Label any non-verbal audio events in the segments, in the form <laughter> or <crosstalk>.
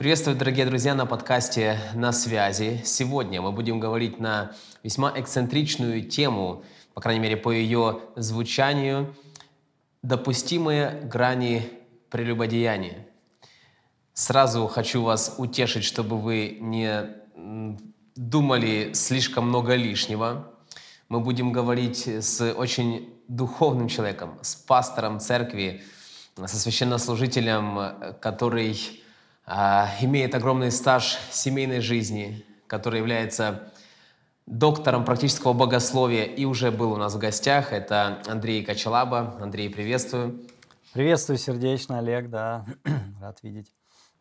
Приветствую, дорогие друзья, на подкасте «На связи». Сегодня мы будем говорить на весьма эксцентричную тему, по крайней мере, по ее звучанию, допустимые грани прелюбодеяния. Сразу хочу вас утешить, чтобы вы не думали слишком много лишнего. Мы будем говорить с очень духовным человеком, с пастором церкви, со священнослужителем, который а, имеет огромный стаж семейной жизни, который является доктором практического богословия и уже был у нас в гостях. Это Андрей Качалаба. Андрей, приветствую. Приветствую сердечно, Олег, да, <clears throat> рад видеть.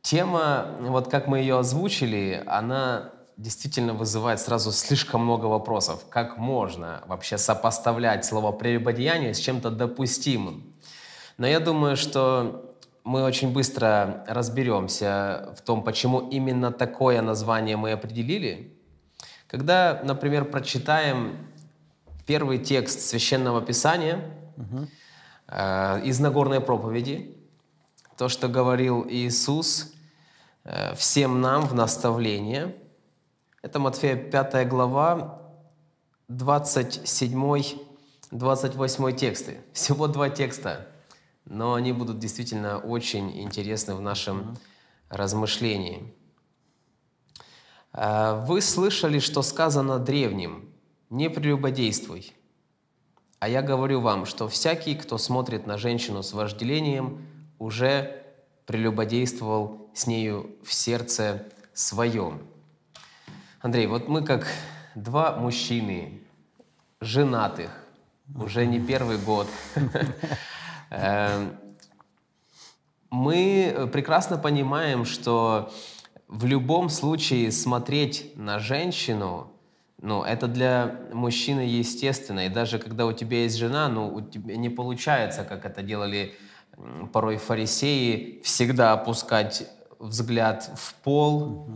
Тема, вот как мы ее озвучили, она действительно вызывает сразу слишком много вопросов. Как можно вообще сопоставлять слово «прелюбодеяние» с чем-то допустимым? Но я думаю, что мы очень быстро разберемся в том, почему именно такое название мы определили. Когда, например, прочитаем первый текст священного писания угу. э, из Нагорной проповеди, то, что говорил Иисус э, всем нам в наставление, это Матфея 5 глава, 27-28 тексты. Всего два текста – но они будут действительно очень интересны в нашем размышлении. А, вы слышали, что сказано древним «Не прелюбодействуй». А я говорю вам, что всякий, кто смотрит на женщину с вожделением, уже прелюбодействовал с нею в сердце своем. Андрей, вот мы как два мужчины, женатых, уже не первый год, <laughs> Эм, мы прекрасно понимаем, что в любом случае смотреть на женщину, ну, это для мужчины естественно. И даже когда у тебя есть жена, ну, у тебя не получается, как это делали порой фарисеи, всегда опускать взгляд в пол.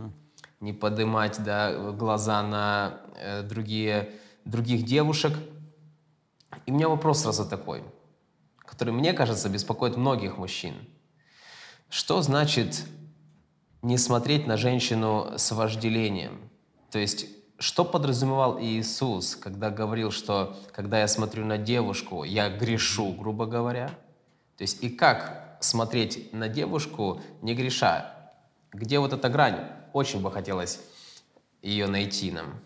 Не поднимать да, глаза на э, другие, других девушек. И у меня вопрос сразу такой – который, мне кажется, беспокоит многих мужчин. Что значит не смотреть на женщину с вожделением? То есть, что подразумевал Иисус, когда говорил, что когда я смотрю на девушку, я грешу, грубо говоря? То есть, и как смотреть на девушку, не греша? Где вот эта грань? Очень бы хотелось ее найти нам.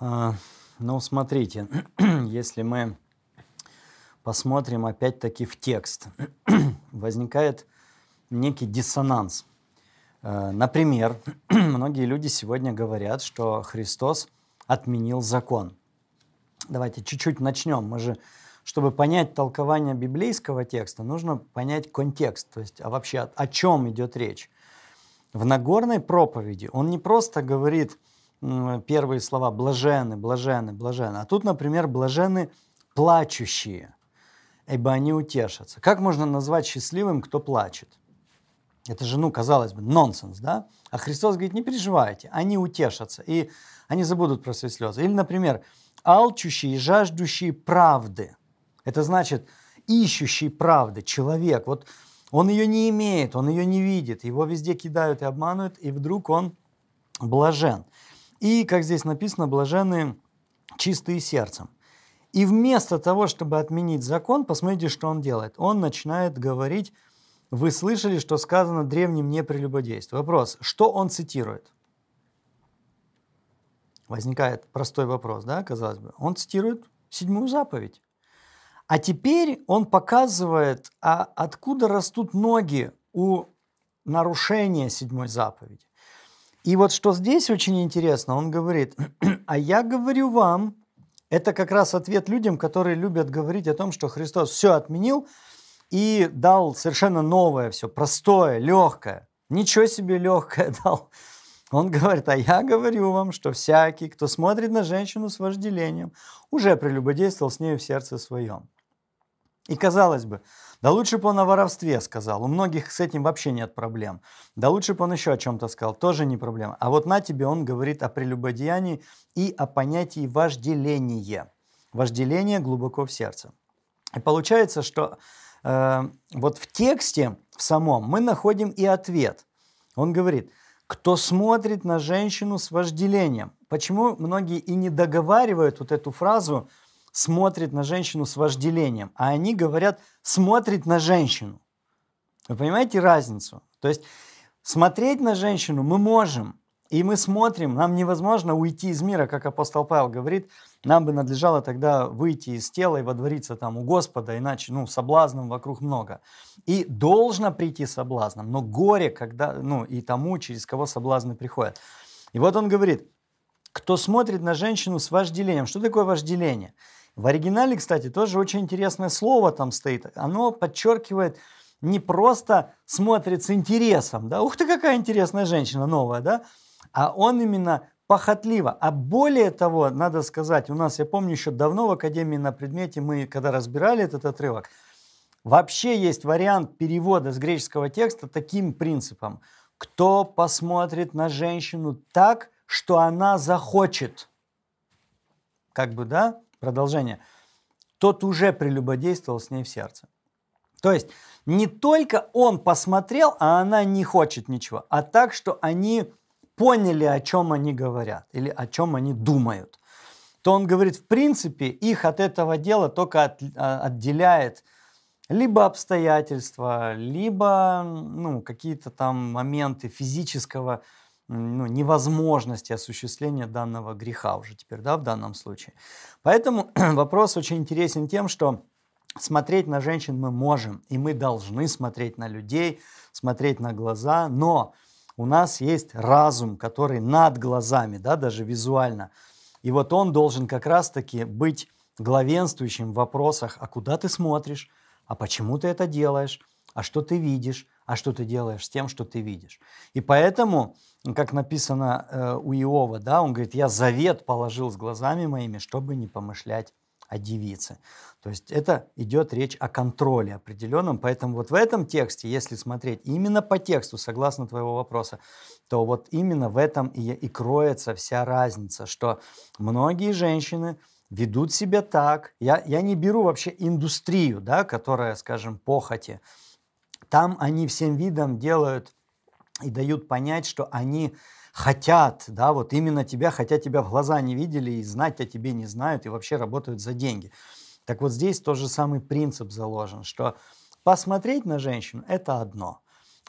А, ну, смотрите, <clears throat> если мы посмотрим опять-таки в текст. <clears throat> Возникает некий диссонанс. Э, например, <clears throat> многие люди сегодня говорят, что Христос отменил закон. Давайте чуть-чуть начнем. Мы же, чтобы понять толкование библейского текста, нужно понять контекст, то есть а вообще о, о чем идет речь. В Нагорной проповеди он не просто говорит первые слова «блажены, блажены, блажены», а тут, например, «блажены плачущие» ибо они утешатся. Как можно назвать счастливым, кто плачет? Это же, ну, казалось бы, нонсенс, да? А Христос говорит, не переживайте, они утешатся, и они забудут про свои слезы. Или, например, алчущий и жаждущий правды. Это значит, ищущий правды, человек. Вот он ее не имеет, он ее не видит, его везде кидают и обманывают, и вдруг он блажен. И, как здесь написано, блаженные чистые сердцем. И вместо того, чтобы отменить закон, посмотрите, что он делает. Он начинает говорить, вы слышали, что сказано древним не прелюбодействие. Вопрос, что он цитирует? Возникает простой вопрос, да, казалось бы. Он цитирует седьмую заповедь. А теперь он показывает, а откуда растут ноги у нарушения седьмой заповеди. И вот что здесь очень интересно, он говорит, а я говорю вам, это как раз ответ людям, которые любят говорить о том, что Христос все отменил и дал совершенно новое все, простое, легкое. Ничего себе легкое <laughs> дал. Он говорит, а я говорю вам, что всякий, кто смотрит на женщину с вожделением, уже прелюбодействовал с нею в сердце своем. И казалось бы, да лучше бы он о воровстве сказал. У многих с этим вообще нет проблем. Да лучше бы он еще о чем-то сказал. Тоже не проблема. А вот на тебе он говорит о прелюбодеянии и о понятии вожделения. вожделение глубоко в сердце. И получается, что э, вот в тексте в самом мы находим и ответ. Он говорит, кто смотрит на женщину с вожделением. Почему многие и не договаривают вот эту фразу «смотрит на женщину с вожделением», а они говорят «смотрит на женщину». Вы понимаете разницу? То есть смотреть на женщину мы можем, и мы смотрим, нам невозможно уйти из мира, как апостол Павел говорит, нам бы надлежало тогда выйти из тела и водвориться там у Господа, иначе, ну, соблазнов вокруг много. И должно прийти соблазном, но горе, когда, ну, и тому, через кого соблазны приходят. И вот он говорит, кто смотрит на женщину с вожделением. Что такое вожделение? В оригинале, кстати, тоже очень интересное слово там стоит. Оно подчеркивает не просто смотрит с интересом, да, ух ты, какая интересная женщина новая, да, а он именно похотливо. А более того, надо сказать, у нас, я помню, еще давно в Академии на предмете, мы когда разбирали этот отрывок, вообще есть вариант перевода с греческого текста таким принципом. Кто посмотрит на женщину так, что она захочет. Как бы, да, продолжение. Тот уже прелюбодействовал с ней в сердце. То есть не только он посмотрел, а она не хочет ничего, а так, что они поняли, о чем они говорят или о чем они думают. То он говорит, в принципе, их от этого дела только от, а, отделяет либо обстоятельства, либо ну, какие-то там моменты физического ну, невозможности осуществления данного греха уже теперь, да, в данном случае. Поэтому <clears throat> вопрос очень интересен тем, что смотреть на женщин мы можем, и мы должны смотреть на людей, смотреть на глаза, но у нас есть разум, который над глазами, да, даже визуально. И вот он должен как раз-таки быть главенствующим в вопросах, а куда ты смотришь, а почему ты это делаешь, а что ты видишь, а что ты делаешь с тем, что ты видишь. И поэтому, как написано э, у Иова, да, он говорит, я завет положил с глазами моими, чтобы не помышлять о девице. То есть это идет речь о контроле определенном. Поэтому вот в этом тексте, если смотреть именно по тексту, согласно твоего вопроса, то вот именно в этом и, и кроется вся разница, что многие женщины ведут себя так. Я, я не беру вообще индустрию, да, которая, скажем, похоти, там они всем видом делают и дают понять, что они хотят, да, вот именно тебя, хотя тебя в глаза не видели и знать о тебе не знают и вообще работают за деньги. Так вот здесь тот же самый принцип заложен, что посмотреть на женщину – это одно,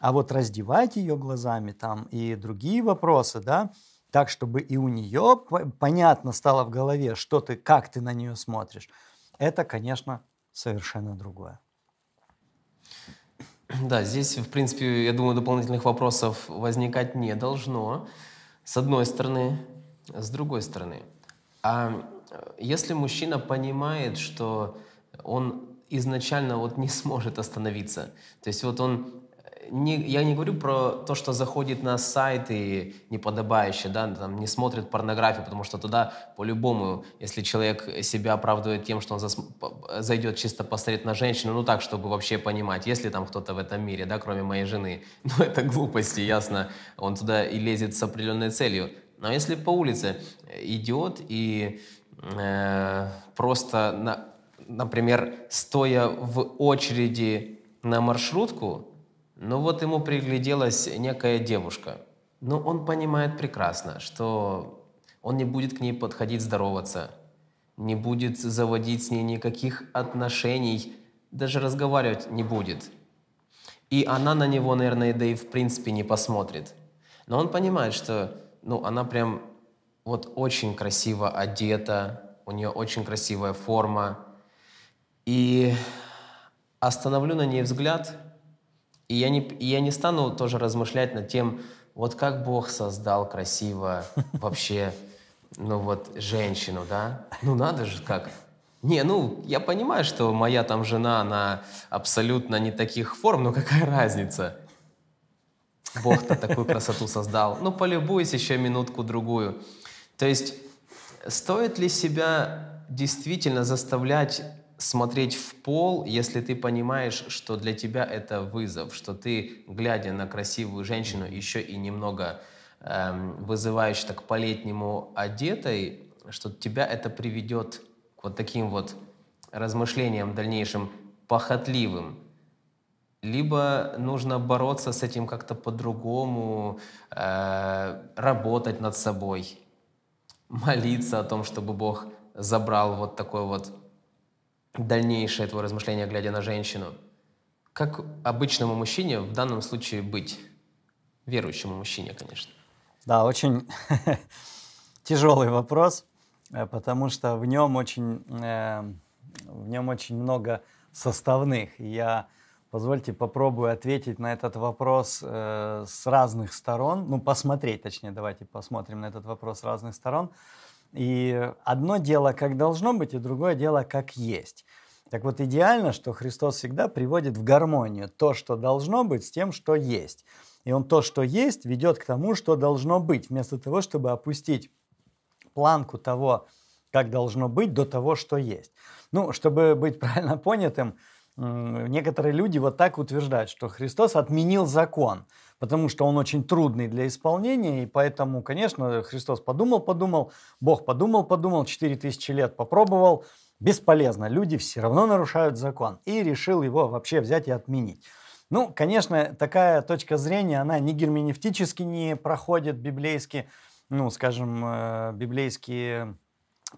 а вот раздевать ее глазами там и другие вопросы, да, так, чтобы и у нее понятно стало в голове, что ты, как ты на нее смотришь, это, конечно, совершенно другое. <clears throat> Да, здесь, в принципе, я думаю, дополнительных вопросов возникать не должно, с одной стороны. С другой стороны, а если мужчина понимает, что он изначально вот не сможет остановиться, то есть вот он не, я не говорю про то, что заходит на сайты неподобающие, да, там, не смотрит порнографию, потому что туда по-любому, если человек себя оправдывает тем, что он зас... зайдет чисто посмотреть на женщину, ну так, чтобы вообще понимать, есть ли там кто-то в этом мире, да, кроме моей жены, <laughs> ну это глупости, ясно, он туда и лезет с определенной целью. Но если по улице идет и э, просто, на, например, стоя в очереди на маршрутку, но вот ему пригляделась некая девушка. Но он понимает прекрасно, что он не будет к ней подходить здороваться, не будет заводить с ней никаких отношений, даже разговаривать не будет. И она на него, наверное, да и в принципе не посмотрит. Но он понимает, что ну, она прям вот очень красиво одета, у нее очень красивая форма. И остановлю на ней взгляд – и я не, и я не стану тоже размышлять над тем, вот как Бог создал красиво <laughs> вообще, ну вот, женщину, да? Ну надо же как. Не, ну, я понимаю, что моя там жена, она абсолютно не таких форм, но какая разница? Бог-то такую красоту создал. Ну, полюбуйся еще минутку-другую. То есть, стоит ли себя действительно заставлять смотреть в пол, если ты понимаешь, что для тебя это вызов, что ты, глядя на красивую женщину, еще и немного эм, вызываешь так по-летнему одетой, что тебя это приведет к вот таким вот размышлениям дальнейшим похотливым, либо нужно бороться с этим как-то по-другому, э, работать над собой, молиться о том, чтобы Бог забрал вот такое вот дальнейшее твое размышление, глядя на женщину. Как обычному мужчине в данном случае быть? Верующему мужчине, конечно. Да, очень <laughs> тяжелый вопрос, э, потому что в нем очень, э, в нем очень много составных. Я Позвольте попробую ответить на этот вопрос э, с разных сторон, ну посмотреть, точнее, давайте посмотрим на этот вопрос с разных сторон. И одно дело, как должно быть, и другое дело, как есть. Так вот, идеально, что Христос всегда приводит в гармонию то, что должно быть, с тем, что есть. И Он то, что есть, ведет к тому, что должно быть, вместо того, чтобы опустить планку того, как должно быть, до того, что есть. Ну, чтобы быть <laughs> правильно понятым, некоторые люди вот так утверждают, что Христос отменил закон, потому что он очень трудный для исполнения, и поэтому, конечно, Христос подумал, подумал, Бог подумал, подумал, 4000 лет попробовал, бесполезно, люди все равно нарушают закон, и решил его вообще взять и отменить. Ну, конечно, такая точка зрения, она ни герменевтически не проходит библейски, ну, скажем, э, библейские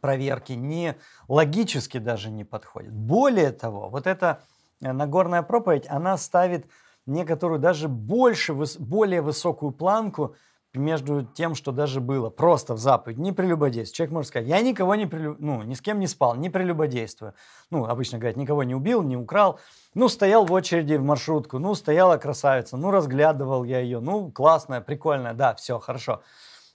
проверки, не логически даже не подходит. Более того, вот эта э, Нагорная проповедь, она ставит некоторую даже больше, более высокую планку между тем, что даже было просто в заповедь, не прелюбодействие. Человек может сказать, я никого не прелю... ну, ни с кем не спал, не прелюбодействую. Ну, обычно говорят, никого не убил, не украл. Ну, стоял в очереди в маршрутку, ну, стояла красавица, ну, разглядывал я ее, ну, классная, прикольная, да, все, хорошо.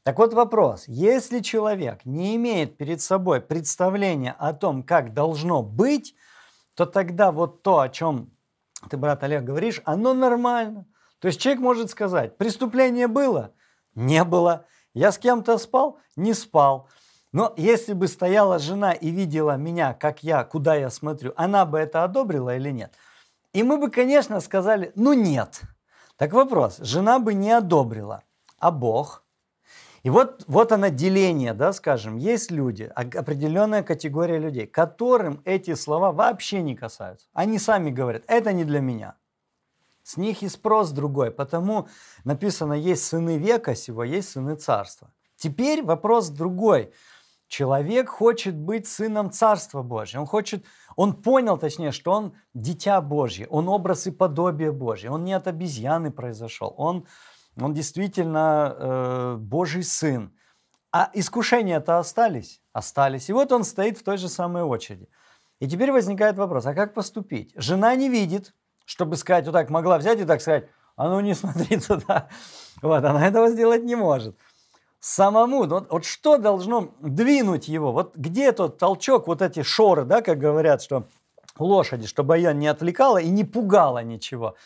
Так вот вопрос, если человек не имеет перед собой представления о том, как должно быть, то тогда вот то, о чем ты, брат Олег, говоришь, оно нормально. То есть человек может сказать, преступление было? Не было. Я с кем-то спал? Не спал. Но если бы стояла жена и видела меня, как я, куда я смотрю, она бы это одобрила или нет? И мы бы, конечно, сказали, ну нет. Так вопрос, жена бы не одобрила, а Бог – и вот, вот оно деление, да, скажем, есть люди, определенная категория людей, которым эти слова вообще не касаются. Они сами говорят, это не для меня. С них и спрос другой, потому написано, есть сыны века сего, есть сыны царства. Теперь вопрос другой. Человек хочет быть сыном Царства Божьего. Он хочет, он понял, точнее, что он дитя Божье, он образ и подобие Божье. Он не от обезьяны произошел, он он действительно э, Божий Сын. А искушения-то остались? Остались. И вот он стоит в той же самой очереди. И теперь возникает вопрос, а как поступить? Жена не видит, чтобы сказать, вот так могла взять и так сказать, а ну не смотри туда. Вот, она этого сделать не может. Самому, вот, вот что должно двинуть его? Вот где тот толчок, вот эти шоры, да, как говорят, что лошади, чтобы ее не отвлекала и не пугала ничего.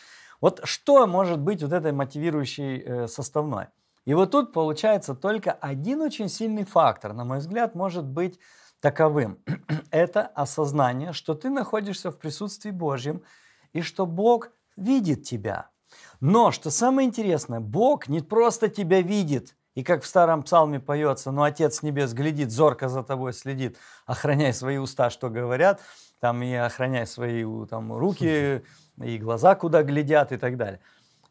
Вот что может быть вот этой мотивирующей э, составной? И вот тут получается только один очень сильный фактор, на мой взгляд, может быть таковым. <clears throat> Это осознание, что ты находишься в присутствии Божьем и что Бог видит тебя. Но, что самое интересное, Бог не просто тебя видит, и как в старом псалме поется, но Отец Небес глядит, зорко за тобой следит, охраняй свои уста, что говорят, там и охраняй свои там, руки, и глаза куда глядят и так далее.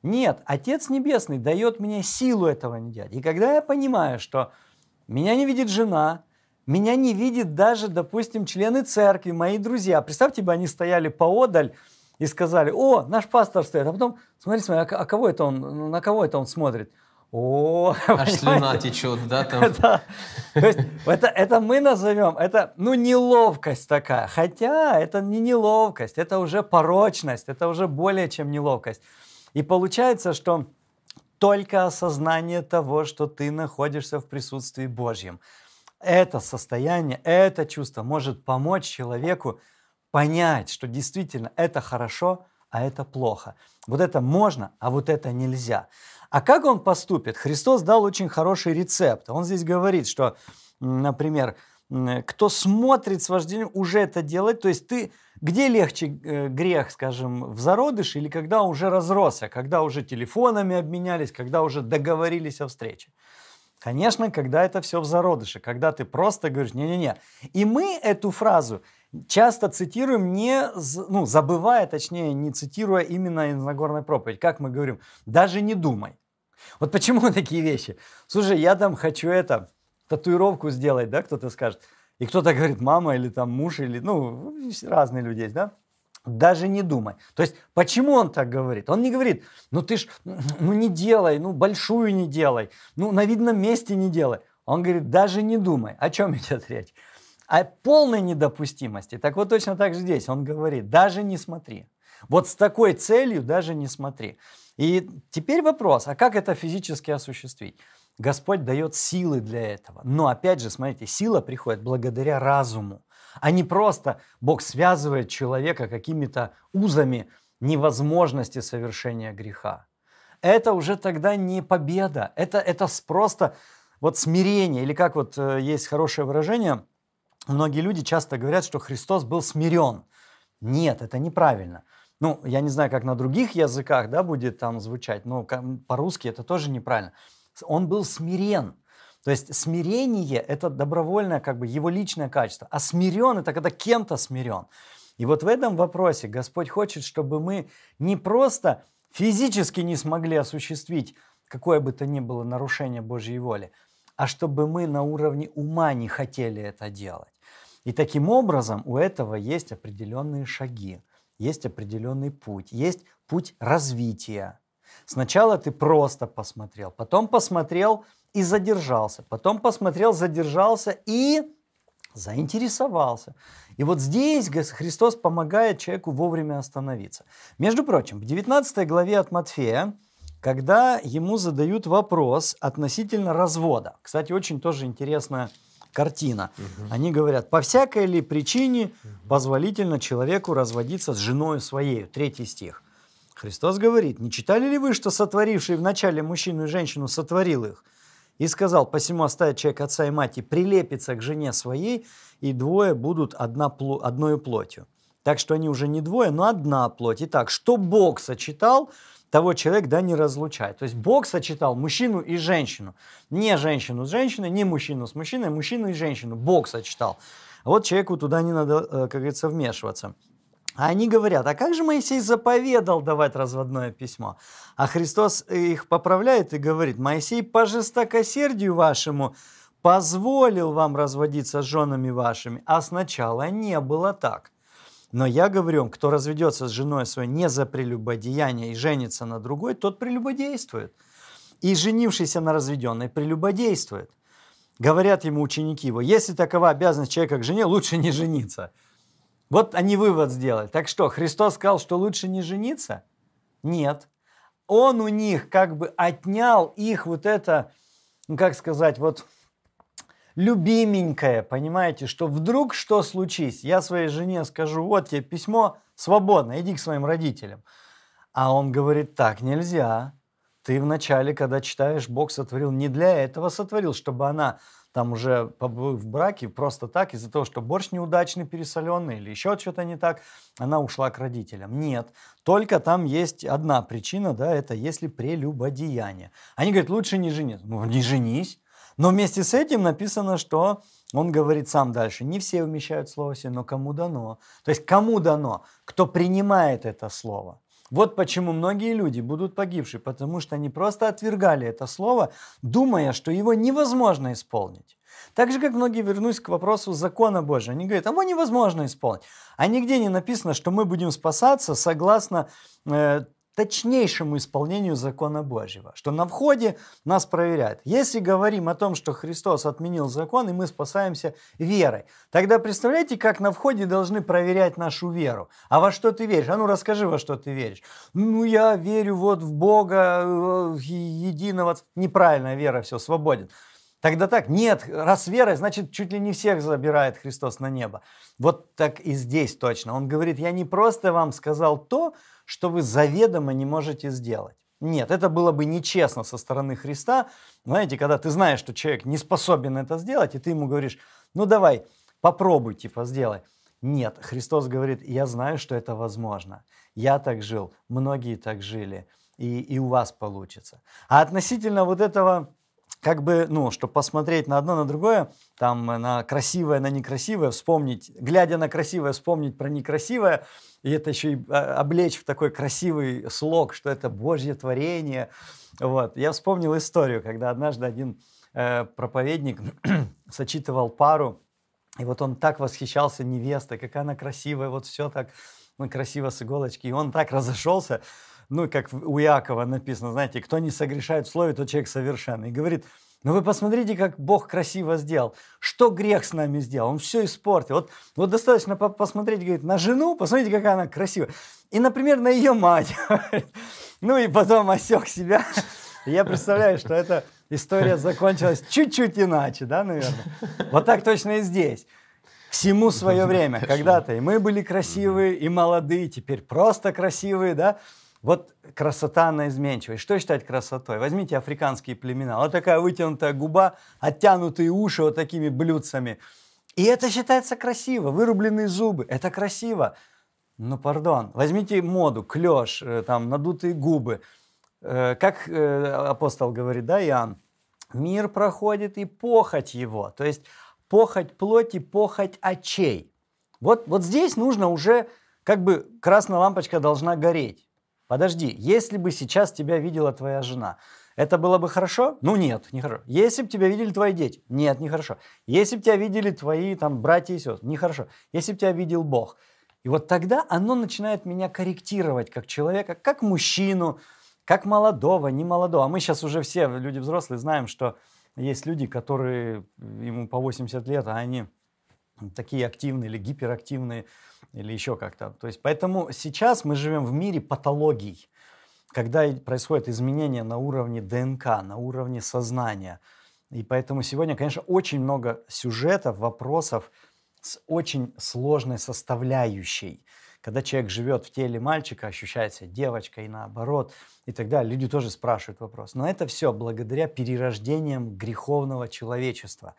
Нет, Отец Небесный дает мне силу этого не делать. И когда я понимаю, что меня не видит жена, меня не видит даже, допустим, члены церкви, мои друзья. Представьте бы, они стояли поодаль и сказали, о, наш пастор стоит. А потом, смотри, смотри, а, а кого это он, на кого это он смотрит? О, Аж слюна течет, да, там? <laughs> Да. То есть это, это мы назовем, это, ну, неловкость такая. Хотя это не неловкость, это уже порочность, это уже более чем неловкость. И получается, что только осознание того, что ты находишься в присутствии Божьем, это состояние, это чувство может помочь человеку понять, что действительно это хорошо, а это плохо. Вот это можно, а вот это нельзя. А как он поступит? Христос дал очень хороший рецепт. Он здесь говорит, что, например, кто смотрит с вождением, уже это делает. То есть ты, где легче э, грех, скажем, в зародыше или когда уже разросся, когда уже телефонами обменялись, когда уже договорились о встрече? Конечно, когда это все в зародыше, когда ты просто говоришь «не-не-не». И мы эту фразу часто цитируем, не, ну, забывая, точнее, не цитируя именно из Нагорной проповедь. Как мы говорим, даже не думай. Вот почему <laughs> такие вещи? Слушай, я там хочу это, татуировку сделать, да, кто-то скажет. И кто-то говорит, мама или там муж, или, ну, разные люди есть, да? Даже не думай. То есть, почему он так говорит? Он не говорит, ну ты ж, ну не делай, ну большую не делай, ну на видном месте не делай. Он говорит, даже не думай. О чем идет речь? О полной недопустимости. Так вот точно так же здесь. Он говорит, даже не смотри. Вот с такой целью даже не смотри. И теперь вопрос, а как это физически осуществить? Господь дает силы для этого. Но опять же, смотрите, сила приходит благодаря разуму, а не просто Бог связывает человека какими-то узами невозможности совершения греха. Это уже тогда не победа, это, это просто вот смирение, или как вот э, есть хорошее выражение, многие люди часто говорят, что Христос был смирен. Нет, это неправильно. Ну, я не знаю, как на других языках да, будет там звучать, но по-русски это тоже неправильно он был смирен. То есть смирение – это добровольное, как бы его личное качество. А смирен – это когда кем-то смирен. И вот в этом вопросе Господь хочет, чтобы мы не просто физически не смогли осуществить какое бы то ни было нарушение Божьей воли, а чтобы мы на уровне ума не хотели это делать. И таким образом у этого есть определенные шаги, есть определенный путь, есть путь развития. Сначала ты просто посмотрел, потом посмотрел и задержался, потом посмотрел, задержался и заинтересовался. И вот здесь Христос помогает человеку вовремя остановиться. Между прочим, в 19 главе от Матфея, когда ему задают вопрос относительно развода, кстати, очень тоже интересная картина. Угу. Они говорят, по всякой ли причине позволительно человеку разводиться с женой своей. Третий стих. Христос говорит, не читали ли вы, что сотворивший вначале мужчину и женщину сотворил их? И сказал, посему оставит человек отца и мать и прилепится к жене своей, и двое будут одна, одной плотью. Так что они уже не двое, но одна плоть. Итак, что Бог сочетал, того человек да не разлучает. То есть Бог сочетал мужчину и женщину. Не женщину с женщиной, не мужчину с мужчиной, мужчину и женщину. Бог сочетал. А вот человеку туда не надо, э, как говорится, вмешиваться. А они говорят, а как же Моисей заповедал давать разводное письмо? А Христос их поправляет и говорит, Моисей по жестокосердию вашему позволил вам разводиться с женами вашими, а сначала не было так. Но я говорю, кто разведется с женой своей не за прелюбодеяние и женится на другой, тот прелюбодействует. И женившийся на разведенной прелюбодействует. Говорят ему ученики его, если такова обязанность человека к жене, лучше не жениться – вот они вывод сделали. Так что, Христос сказал, что лучше не жениться? Нет. Он у них как бы отнял их вот это, ну как сказать, вот любименькое, понимаете, что вдруг что случись, я своей жене скажу, вот тебе письмо, свободно, иди к своим родителям. А он говорит, так нельзя. Ты вначале, когда читаешь, Бог сотворил не для этого сотворил, чтобы она там уже в браке, просто так, из-за того, что борщ неудачный, пересоленный или еще что-то не так, она ушла к родителям. Нет, только там есть одна причина, да, это если прелюбодеяние. Они говорят, лучше не женись. Ну, не женись. Но вместе с этим написано, что он говорит сам дальше, не все умещают слово себе, но кому дано. То есть кому дано? Кто принимает это слово. Вот почему многие люди будут погибшие, потому что они просто отвергали это слово, думая, что его невозможно исполнить. Так же, как многие вернусь к вопросу закона Божия. Они говорят, его невозможно исполнить. А нигде не написано, что мы будем спасаться согласно э, точнейшему исполнению закона Божьего, что на входе нас проверяют. Если говорим о том, что Христос отменил закон, и мы спасаемся верой, тогда представляете, как на входе должны проверять нашу веру. А во что ты веришь? А ну расскажи, во что ты веришь. Ну я верю вот в Бога в единого. Неправильная вера, все, свободен. Тогда так, нет, раз вера, значит, чуть ли не всех забирает Христос на небо. Вот так и здесь точно. Он говорит, я не просто вам сказал то, что вы заведомо не можете сделать. Нет, это было бы нечестно со стороны Христа. Знаете, когда ты знаешь, что человек не способен это сделать, и ты ему говоришь, ну давай, попробуй, типа, сделай. Нет, Христос говорит, я знаю, что это возможно. Я так жил, многие так жили, и, и у вас получится. А относительно вот этого как бы, ну, чтобы посмотреть на одно, на другое, там, на красивое, на некрасивое, вспомнить, глядя на красивое, вспомнить про некрасивое, и это еще и а, облечь в такой красивый слог, что это Божье творение. Вот. Я вспомнил историю, когда однажды один э, проповедник <clears throat> сочитывал пару, и вот он так восхищался невестой, какая она красивая, вот все так ну, красиво с иголочки. И он так разошелся, ну, как у Якова написано, знаете, кто не согрешает в слове, тот человек совершенный. И говорит, ну вы посмотрите, как Бог красиво сделал. Что грех с нами сделал? Он все испортил. Вот, вот достаточно посмотреть, говорит, на жену, посмотрите, какая она красивая. И, например, на ее мать. <laughs> Ну и потом осек себя. <laughs> Я представляю, что эта история закончилась чуть-чуть иначе, да, наверное. Вот так точно и здесь. Всему свое время. Когда-то и мы были красивые, и молодые, теперь просто красивые, да. Вот красота, она изменчива. И что считать красотой? Возьмите африканские племена. Вот такая вытянутая губа, оттянутые уши вот такими блюдцами. И это считается красиво. Вырубленные зубы. Это красиво. Ну, пардон. Возьмите моду, клеш, э, там, надутые губы. Э, как э, апостол говорит, да, Иоанн? Мир проходит и похоть его. То есть похоть плоти, похоть очей. Вот, вот здесь нужно уже, как бы красная лампочка должна гореть. Подожди, если бы сейчас тебя видела твоя жена, это было бы хорошо? Ну нет, не хорошо. Если бы тебя видели твои дети? Нет, не хорошо. Если бы тебя видели твои там братья и сестры? Нехорошо. Если бы тебя видел Бог? И вот тогда оно начинает меня корректировать как человека, как мужчину, как молодого, не молодого. А мы сейчас уже все, люди взрослые, знаем, что есть люди, которые ему по 80 лет, а они такие активные или гиперактивные, или еще как-то. То есть поэтому сейчас мы живем в мире патологий, когда происходят изменения на уровне ДНК, на уровне сознания. И поэтому сегодня, конечно, очень много сюжетов, вопросов с очень сложной составляющей. Когда человек живет в теле мальчика, ощущает себя девочкой и наоборот, и так далее. Люди тоже спрашивают вопрос. Но это все благодаря перерождениям греховного человечества.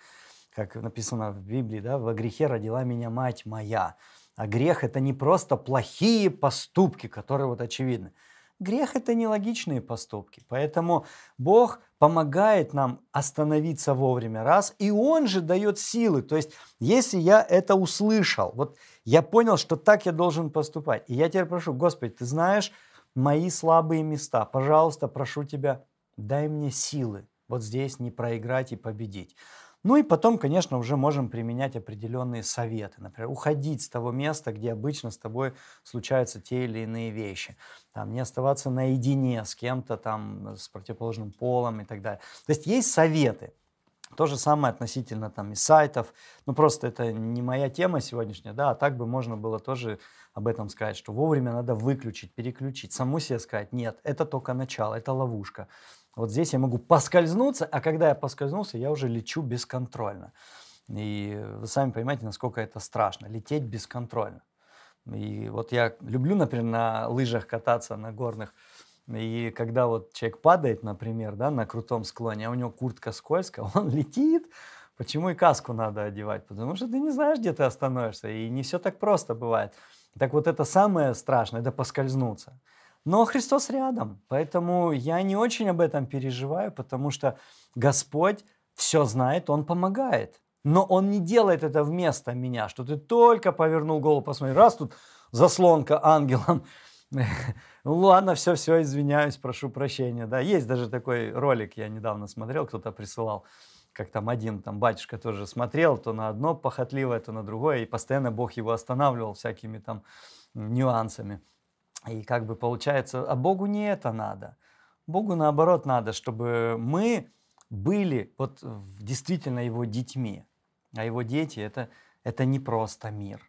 Как написано в Библии, да, «Во грехе родила меня мать моя». А грех – это не просто плохие поступки, которые вот очевидны. Грех – это нелогичные поступки. Поэтому Бог помогает нам остановиться вовремя раз, и Он же дает силы. То есть, если я это услышал, вот я понял, что так я должен поступать, и я теперь прошу, Господи, Ты знаешь мои слабые места, пожалуйста, прошу Тебя, дай мне силы вот здесь не проиграть и победить. Ну и потом, конечно, уже можем применять определенные советы. Например, уходить с того места, где обычно с тобой случаются те или иные вещи. Там, не оставаться наедине с кем-то там, с противоположным полом и так далее. То есть есть советы. То же самое относительно там и сайтов. Ну просто это не моя тема сегодняшняя, да, а так бы можно было тоже об этом сказать, что вовремя надо выключить, переключить, саму себе сказать, нет, это только начало, это ловушка. Вот здесь я могу поскользнуться, а когда я поскользнулся, я уже лечу бесконтрольно. И вы сами понимаете, насколько это страшно, лететь бесконтрольно. И вот я люблю, например, на лыжах кататься, на горных. И когда вот человек падает, например, да, на крутом склоне, а у него куртка скользкая, <laughs> он летит, Почему и каску надо одевать? Потому что ты не знаешь, где ты остановишься, и не все так просто бывает. Так вот это самое страшное, это поскользнуться. Но Христос рядом, поэтому я не очень об этом переживаю, потому что Господь все знает, Он помогает. Но Он не делает это вместо меня, что ты только повернул голову, посмотри, раз тут заслонка ангелом. <laughs> Ладно, все, все, извиняюсь, прошу прощения. Да, есть даже такой ролик, я недавно смотрел, кто-то присылал, как там один там батюшка тоже смотрел, то на одно похотливое, то на другое, и постоянно Бог его останавливал всякими там нюансами. И как бы получается, а Богу не это надо. Богу наоборот надо, чтобы мы были вот действительно его детьми. А его дети это, это не просто мир.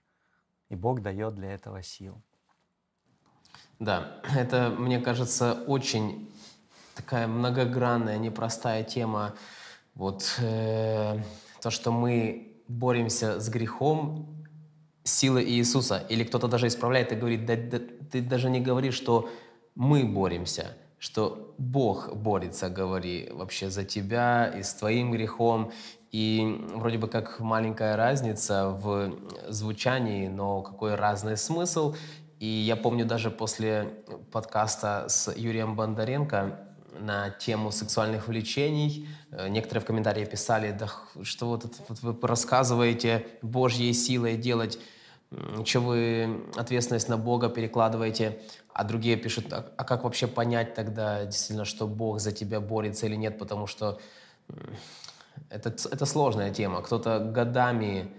И Бог дает для этого сил. Да, <clears throat> это, мне кажется, очень такая многогранная, непростая тема. Вот э, то, что мы боремся с грехом, силы Иисуса. Или кто-то даже исправляет и говорит, да, да, ты даже не говоришь, что мы боремся, что Бог борется, говори вообще за тебя и с твоим грехом. И вроде бы как маленькая разница в звучании, но какой разный смысл. И я помню даже после подкаста с Юрием Бондаренко, на тему сексуальных влечений. Э, некоторые в комментариях писали, да что вот, вот вы рассказываете Божьей силой делать, что вы ответственность на Бога перекладываете, а другие пишут, а, а как вообще понять тогда действительно, что Бог за тебя борется или нет, потому что это, это сложная тема. Кто-то годами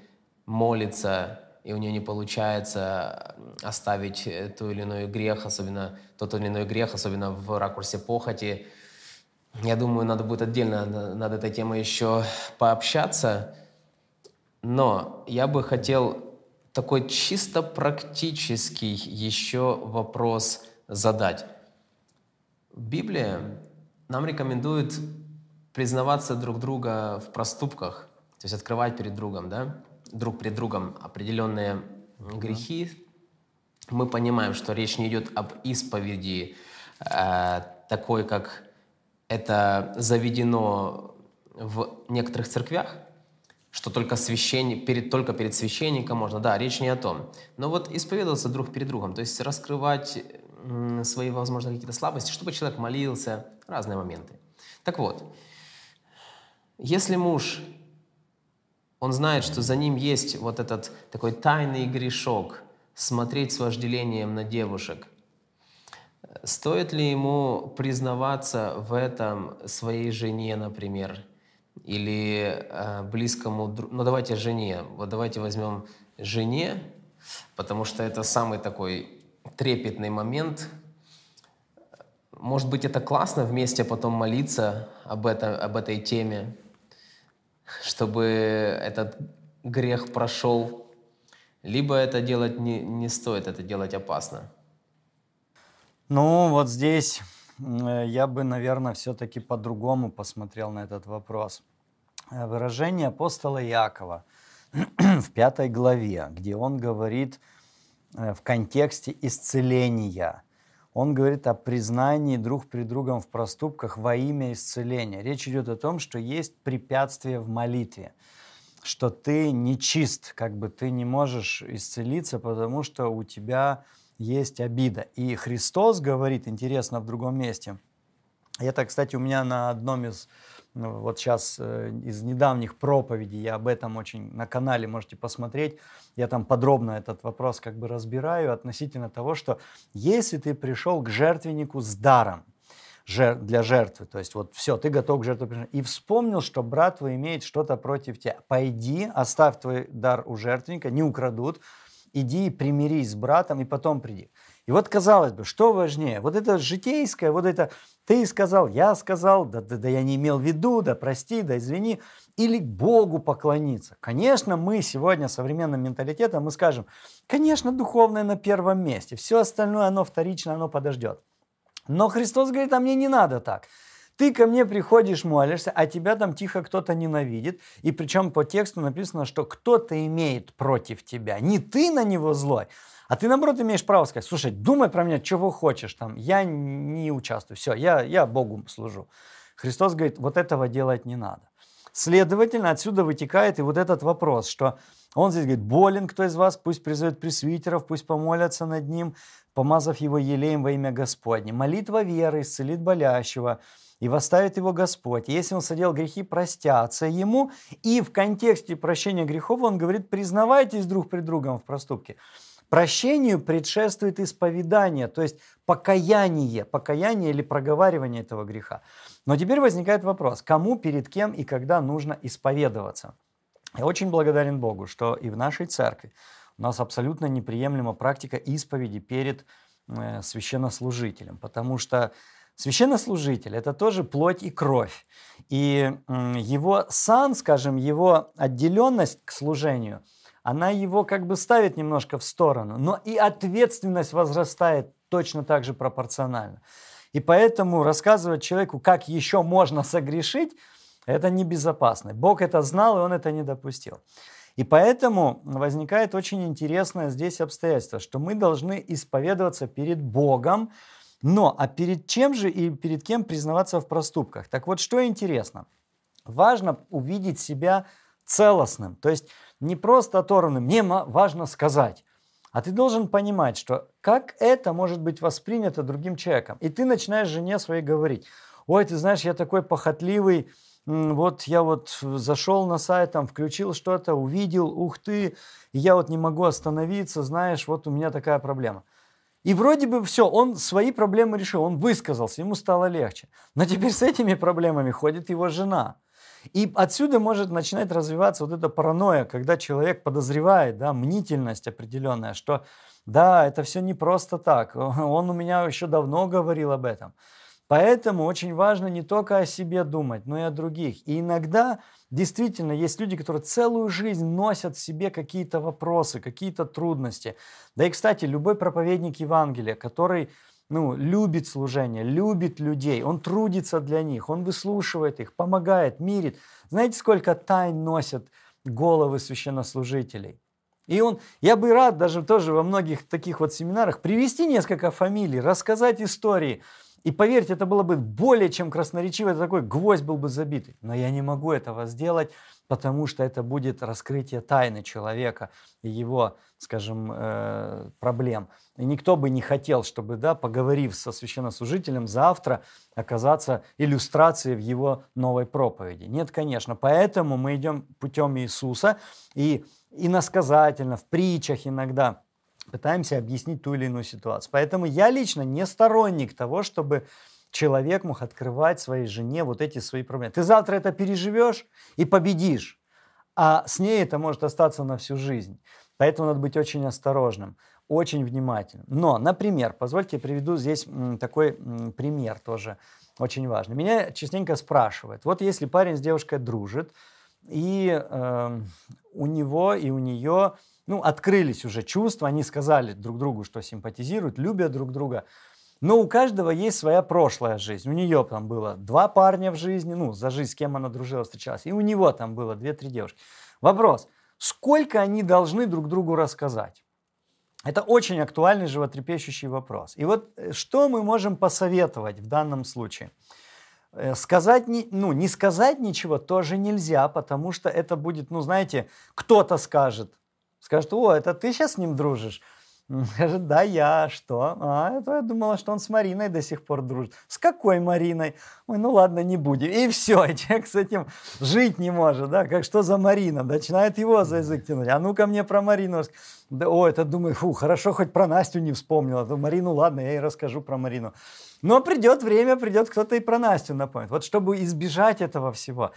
молится, и у нее не получается оставить ту или иной грех, особенно тот или иной грех, особенно в ракурсе похоти. Я думаю, надо будет отдельно над этой темой еще пообщаться. Но я бы хотел такой чисто практический еще вопрос задать. Библия нам рекомендует признаваться друг друга в проступках, то есть открывать перед другом, да, друг перед другом определенные грехи. Мы понимаем, что речь не идет об исповеди э, такой, как это заведено в некоторых церквях, что только, священник, перед, только перед священником можно. Да, речь не о том. Но вот исповедоваться друг перед другом, то есть раскрывать свои, возможно, какие-то слабости, чтобы человек молился, разные моменты. Так вот, если муж, он знает, что за ним есть вот этот такой тайный грешок, смотреть с вожделением на девушек, стоит ли ему признаваться в этом своей жене, например, или э, близкому, ну давайте жене, вот давайте возьмем жене, потому что это самый такой трепетный момент. Может быть, это классно вместе потом молиться об, это, об этой теме, чтобы этот грех прошел, либо это делать не, не стоит, это делать опасно. Ну, вот здесь э, я бы, наверное, все-таки по-другому посмотрел на этот вопрос. Э, выражение апостола Иакова <clears throat> в пятой главе, где он говорит э, в контексте исцеления – он говорит о признании друг при другом в проступках во имя исцеления. Речь идет о том, что есть препятствие в молитве, что ты не чист, как бы ты не можешь исцелиться, потому что у тебя есть обида. И Христос говорит, интересно, в другом месте. Это, кстати, у меня на одном из вот сейчас э, из недавних проповедей, я об этом очень на канале можете посмотреть, я там подробно этот вопрос как бы разбираю относительно того, что если ты пришел к жертвеннику с даром, для жертвы. То есть вот все, ты готов к жертве. И вспомнил, что брат твой имеет что-то против тебя. Пойди, оставь твой дар у жертвенника, не украдут. Иди примирись с братом, и потом приди. И вот казалось бы, что важнее? Вот это житейское, вот это ты сказал, я сказал, да, да, да я не имел в виду, да прости, да извини, или Богу поклониться. Конечно, мы сегодня современным менталитетом мы скажем, конечно, духовное на первом месте, все остальное оно вторично, оно подождет. Но Христос говорит, а мне не надо так. Ты ко мне приходишь, молишься, а тебя там тихо кто-то ненавидит. И причем по тексту написано, что кто-то имеет против тебя. Не ты на него злой, а ты, наоборот, имеешь право сказать, слушай, думай про меня, чего хочешь, там, я не участвую, все, я, я Богу служу. Христос говорит, вот этого делать не надо. Следовательно, отсюда вытекает и вот этот вопрос, что он здесь говорит, болен кто из вас, пусть призовет пресвитеров, пусть помолятся над ним, помазав его елеем во имя Господне. Молитва веры исцелит болящего, и восставит его Господь. Если он содел грехи, простятся ему. И в контексте прощения грехов он говорит, признавайтесь друг при другом в проступке. Прощению предшествует исповедание, то есть покаяние, покаяние или проговаривание этого греха. Но теперь возникает вопрос, кому, перед кем и когда нужно исповедоваться. Я очень благодарен Богу, что и в нашей церкви у нас абсолютно неприемлема практика исповеди перед э, священнослужителем, потому что священнослужитель – это тоже плоть и кровь. И его сан, скажем, его отделенность к служению – она его как бы ставит немножко в сторону, но и ответственность возрастает точно так же пропорционально. И поэтому рассказывать человеку, как еще можно согрешить, это небезопасно. Бог это знал, и Он это не допустил. И поэтому возникает очень интересное здесь обстоятельство, что мы должны исповедоваться перед Богом, но а перед чем же и перед кем признаваться в проступках? Так вот, что интересно. Важно увидеть себя целостным. То есть не просто оторванным, мне важно сказать. А ты должен понимать, что как это может быть воспринято другим человеком. И ты начинаешь жене своей говорить, ой, ты знаешь, я такой похотливый, вот я вот зашел на сайт, там, включил что-то, увидел, ух ты, я вот не могу остановиться, знаешь, вот у меня такая проблема. И вроде бы все, он свои проблемы решил, он высказался, ему стало легче. Но теперь с этими проблемами ходит его жена. И отсюда может начинать развиваться вот эта паранойя, когда человек подозревает, да, мнительность определенная, что да, это все не просто так. <laughs> Он у меня еще давно говорил об этом. Поэтому очень важно не только о себе думать, но и о других. И иногда действительно есть люди, которые целую жизнь носят в себе какие-то вопросы, какие-то трудности. Да и, кстати, любой проповедник Евангелия, который ну, любит служение, любит людей, он трудится для них, он выслушивает их, помогает, мирит. Знаете, сколько тайн носят головы священнослужителей? И он, я бы рад даже тоже во многих таких вот семинарах привести несколько фамилий, рассказать истории – и поверьте, это было бы более чем красноречиво, такой гвоздь был бы забитый. Но я не могу этого сделать, потому что это будет раскрытие тайны человека и его, скажем, э, проблем. И никто бы не хотел, чтобы, да, поговорив со священнослужителем, завтра оказаться иллюстрацией в его новой проповеди. Нет, конечно. Поэтому мы идем путем Иисуса и иносказательно, в притчах иногда – пытаемся объяснить ту или иную ситуацию. Поэтому я лично не сторонник того, чтобы человек мог открывать своей жене вот эти свои проблемы. Ты завтра это переживешь и победишь, а с ней это может остаться на всю жизнь. Поэтому надо быть очень осторожным, очень внимательным. Но, например, позвольте я приведу здесь такой пример тоже очень важный. Меня частенько спрашивают, вот если парень с девушкой дружит, и э, у него и у нее ну, открылись уже чувства, они сказали друг другу, что симпатизируют, любят друг друга. Но у каждого есть своя прошлая жизнь. У нее там было два парня в жизни, ну, за жизнь, с кем она дружила, встречалась. И у него там было две-три девушки. Вопрос, сколько они должны друг другу рассказать? Это очень актуальный, животрепещущий вопрос. И вот э, что мы можем посоветовать в данном случае? Э, сказать, не, ну, не сказать ничего тоже нельзя, потому что это будет, ну, знаете, кто-то скажет, Скажет, о, это ты сейчас с ним дружишь? Скажет, да, я, что? А, это я думала, что он с Мариной до сих пор дружит. С какой Мариной? Ой, ну ладно, не будем. И все, и <laughs> человек с этим жить не может, да, как что за Марина? Начинает его за язык тянуть. А ну-ка мне про Марину. Да, о, это думаю, фу, хорошо, хоть про Настю не вспомнила. То Марину, ладно, я ей расскажу про Марину. Но придет время, придет кто-то и про Настю напомнит. Вот чтобы избежать этого всего,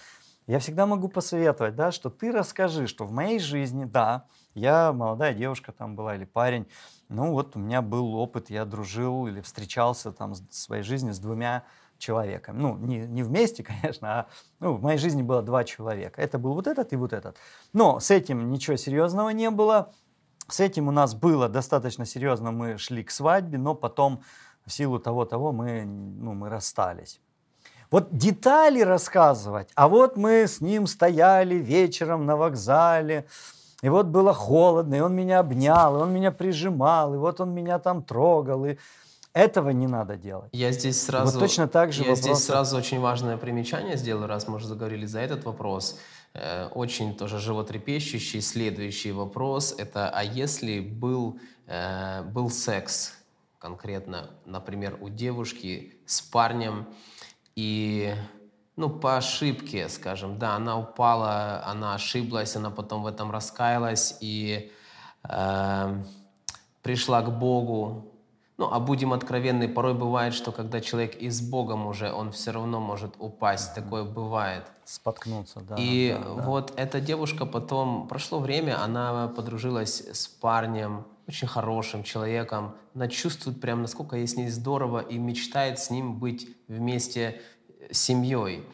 я всегда могу посоветовать, да, что ты расскажи, что в моей жизни, да, я молодая девушка там была или парень, ну вот у меня был опыт, я дружил или встречался там в своей жизни с двумя человеками. Ну, не, не вместе, <laughs> конечно, а ну, в моей жизни было два человека. Это был вот этот и вот этот. Но с этим ничего серьезного не было. С этим у нас было достаточно серьезно, мы шли к свадьбе, но потом в силу того-того мы, ну, мы расстались. Вот детали рассказывать, а вот мы с ним стояли вечером на вокзале, и вот было холодно, и он меня обнял, и он меня прижимал, и вот он меня там трогал, и этого не надо делать. Я здесь сразу, вот точно так же я вопрос... здесь сразу очень важное примечание сделаю, раз мы уже заговорили за этот вопрос. Э, очень тоже животрепещущий следующий вопрос – это а если был, э, был секс конкретно, например, у девушки с парнем, и ну, по ошибке, скажем, да, она упала, она ошиблась, она потом в этом раскаялась и э, пришла к Богу. Ну, а будем откровенны, порой бывает, что когда человек и с Богом уже, он все равно может упасть, такое бывает. Споткнуться, да. И да, вот да. эта девушка потом, прошло время, она подружилась с парнем, очень хорошим человеком. Она чувствует прям, насколько ей с ней здорово и мечтает с ним быть вместе семьей.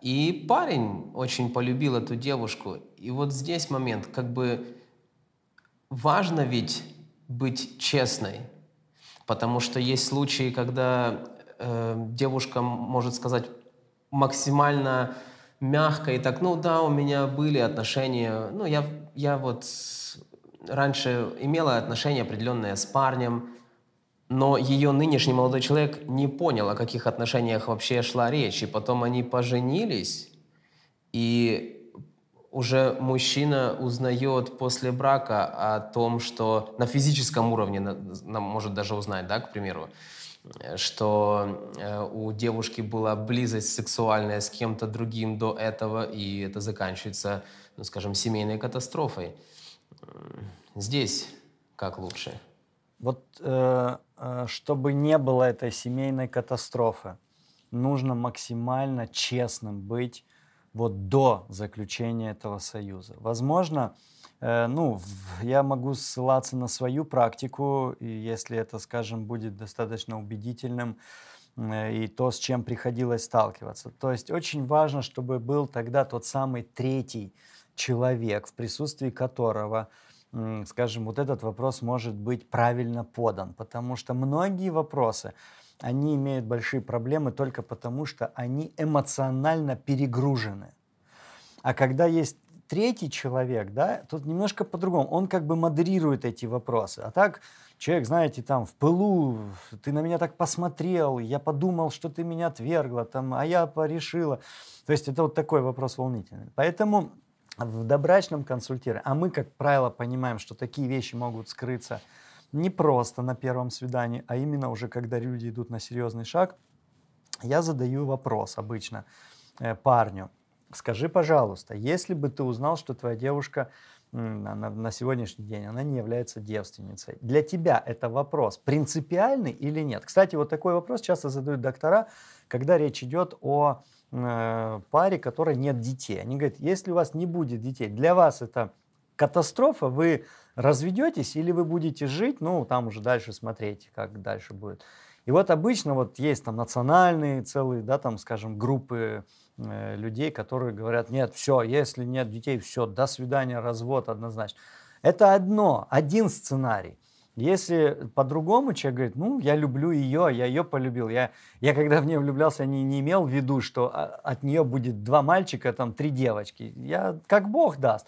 И парень очень полюбил эту девушку. И вот здесь момент, как бы важно ведь быть честной, потому что есть случаи, когда э, девушка может сказать максимально мягко и так, ну да, у меня были отношения, ну я, я вот раньше имела отношения определенные с парнем, но ее нынешний молодой человек не понял, о каких отношениях вообще шла речь. И потом они поженились, и уже мужчина узнает после брака о том, что на физическом уровне, может даже узнать, да, к примеру, что э, у девушки была близость сексуальная с кем-то другим до этого, и это заканчивается, ну, скажем, семейной катастрофой. Здесь как лучше? Вот э, э, чтобы не было этой семейной катастрофы, нужно максимально честным быть вот до заключения этого союза. Возможно, э, ну, я могу ссылаться на свою практику, и если это, скажем, будет достаточно убедительным, и то, с чем приходилось сталкиваться. То есть очень важно, чтобы был тогда тот самый третий человек, в присутствии которого, скажем, вот этот вопрос может быть правильно подан, потому что многие вопросы, они имеют большие проблемы только потому, что они эмоционально перегружены. А когда есть третий человек, да, тут немножко по-другому. Он как бы модерирует эти вопросы. А так человек, знаете, там в пылу, ты на меня так посмотрел, я подумал, что ты меня отвергла, там, а я порешила. То есть это вот такой вопрос волнительный. Поэтому в добрачном консультировании, а мы, как правило, понимаем, что такие вещи могут скрыться не просто на первом свидании, а именно уже когда люди идут на серьезный шаг, я задаю вопрос обычно э, парню. Скажи, пожалуйста, если бы ты узнал, что твоя девушка на, на сегодняшний день она не является девственницей, для тебя это вопрос принципиальный или нет? Кстати, вот такой вопрос часто задают доктора, когда речь идет о паре, которой нет детей. Они говорят, если у вас не будет детей, для вас это катастрофа, вы разведетесь или вы будете жить, ну, там уже дальше смотреть, как дальше будет. И вот обычно вот есть там национальные целые, да, там, скажем, группы э, людей, которые говорят, нет, все, если нет детей, все, до свидания, развод однозначно. Это одно, один сценарий. Если по-другому человек говорит, ну, я люблю ее, я ее полюбил. Я, я когда в нее влюблялся, не, не имел в виду, что а, от нее будет два мальчика, там, три девочки. Я, как Бог даст